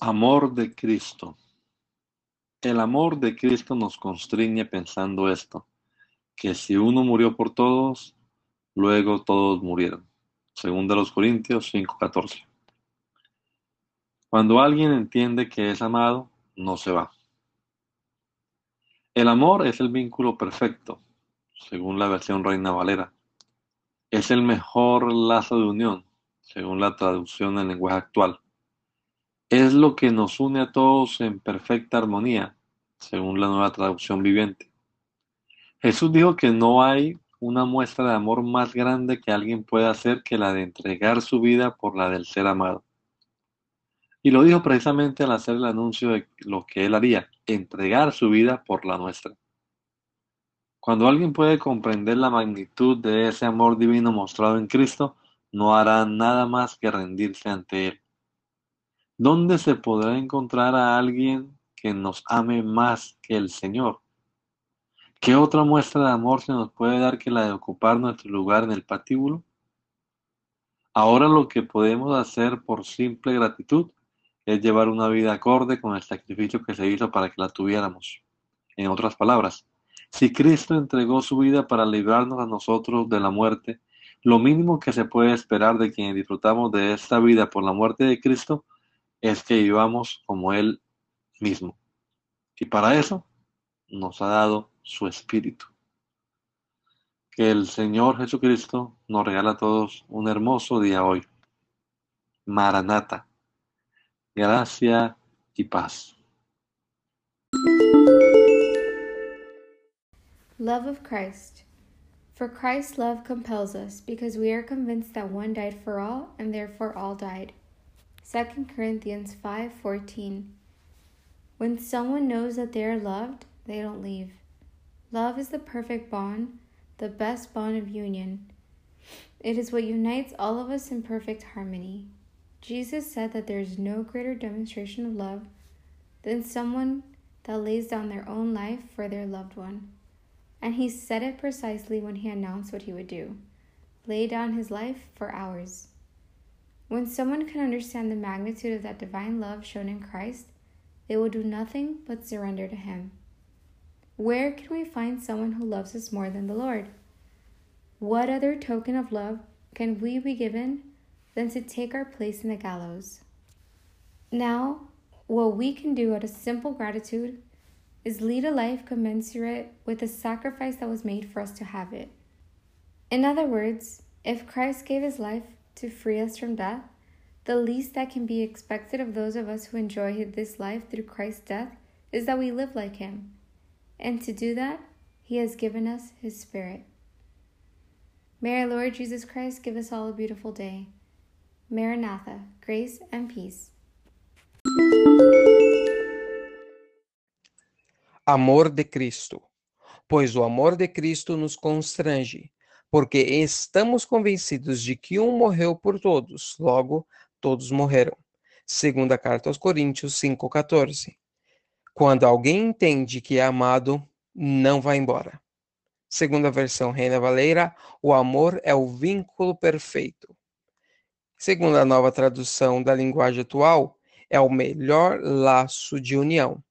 Amor de Cristo. El amor de Cristo nos constriñe pensando esto, que si uno murió por todos, luego todos murieron. Según de los Corintios 5:14. Cuando alguien entiende que es amado, no se va. El amor es el vínculo perfecto, según la versión Reina Valera. Es el mejor lazo de unión, según la traducción en lenguaje actual. Es lo que nos une a todos en perfecta armonía, según la nueva traducción viviente. Jesús dijo que no hay una muestra de amor más grande que alguien pueda hacer que la de entregar su vida por la del ser amado. Y lo dijo precisamente al hacer el anuncio de lo que él haría, entregar su vida por la nuestra. Cuando alguien puede comprender la magnitud de ese amor divino mostrado en Cristo, no hará nada más que rendirse ante Él. ¿Dónde se podrá encontrar a alguien que nos ame más que el Señor? ¿Qué otra muestra de amor se nos puede dar que la de ocupar nuestro lugar en el patíbulo? Ahora lo que podemos hacer por simple gratitud es llevar una vida acorde con el sacrificio que se hizo para que la tuviéramos. En otras palabras, si Cristo entregó su vida para librarnos a nosotros de la muerte, lo mínimo que se puede esperar de quienes disfrutamos de esta vida por la muerte de Cristo es que vivamos como Él mismo. Y para eso nos ha dado su Espíritu. Que el Señor Jesucristo nos regala a todos un hermoso día hoy. Maranata gracia y paz. Love of Christ. For Christ's love compels us, because we are convinced that one died for all, and therefore all died. 2 Corinthians 5:14. When someone knows that they are loved, they don't leave. Love is the perfect bond, the best bond of union. It is what unites all of us in perfect harmony. Jesus said that there is no greater demonstration of love than someone that lays down their own life for their loved one. And he said it precisely when he announced what he would do lay down his life for ours. When someone can understand the magnitude of that divine love shown in Christ, they will do nothing but surrender to him. Where can we find someone who loves us more than the Lord? What other token of love can we be given than to take our place in the gallows. Now, what we can do out of simple gratitude is lead a life commensurate with the sacrifice that was made for us to have it. In other words, if Christ gave his life to free us from death, the least that can be expected of those of us who enjoy this life through Christ's death is that we live like him. And to do that, he has given us his Spirit. May our Lord Jesus Christ give us all a beautiful day. Maranatha, grace and peace. Amor de Cristo. Pois o amor de Cristo nos constrange, porque estamos convencidos de que um morreu por todos, logo todos morreram. Segunda carta aos Coríntios 5:14. Quando alguém entende que é amado, não vai embora. Segunda versão Reina Valeira, o amor é o vínculo perfeito. Segundo a nova tradução da linguagem atual, é o melhor laço de união.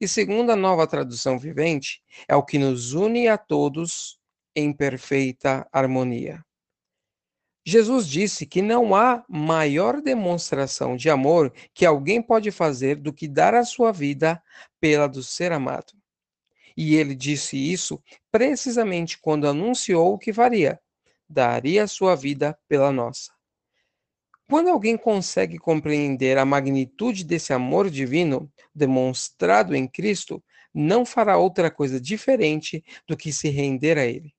E segundo a nova tradução vivente, é o que nos une a todos em perfeita harmonia. Jesus disse que não há maior demonstração de amor que alguém pode fazer do que dar a sua vida pela do ser amado. E ele disse isso precisamente quando anunciou o que faria: daria a sua vida pela nossa. Quando alguém consegue compreender a magnitude desse amor divino demonstrado em Cristo, não fará outra coisa diferente do que se render a Ele.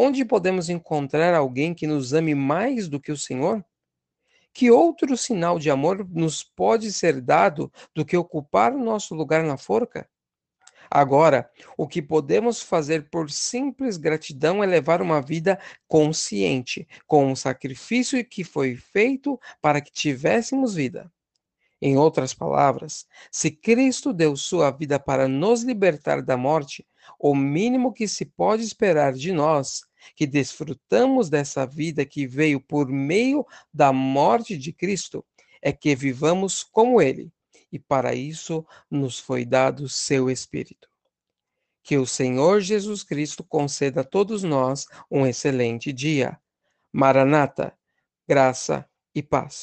Onde podemos encontrar alguém que nos ame mais do que o Senhor? que outro sinal de amor nos pode ser dado do que ocupar nosso lugar na forca? Agora, o que podemos fazer por simples gratidão é levar uma vida consciente, com o sacrifício que foi feito para que tivéssemos vida. Em outras palavras, se Cristo deu sua vida para nos libertar da morte, o mínimo que se pode esperar de nós, que desfrutamos dessa vida que veio por meio da morte de Cristo, é que vivamos como Ele, e para isso nos foi dado seu Espírito. Que o Senhor Jesus Cristo conceda a todos nós um excelente dia. Maranata, graça e paz.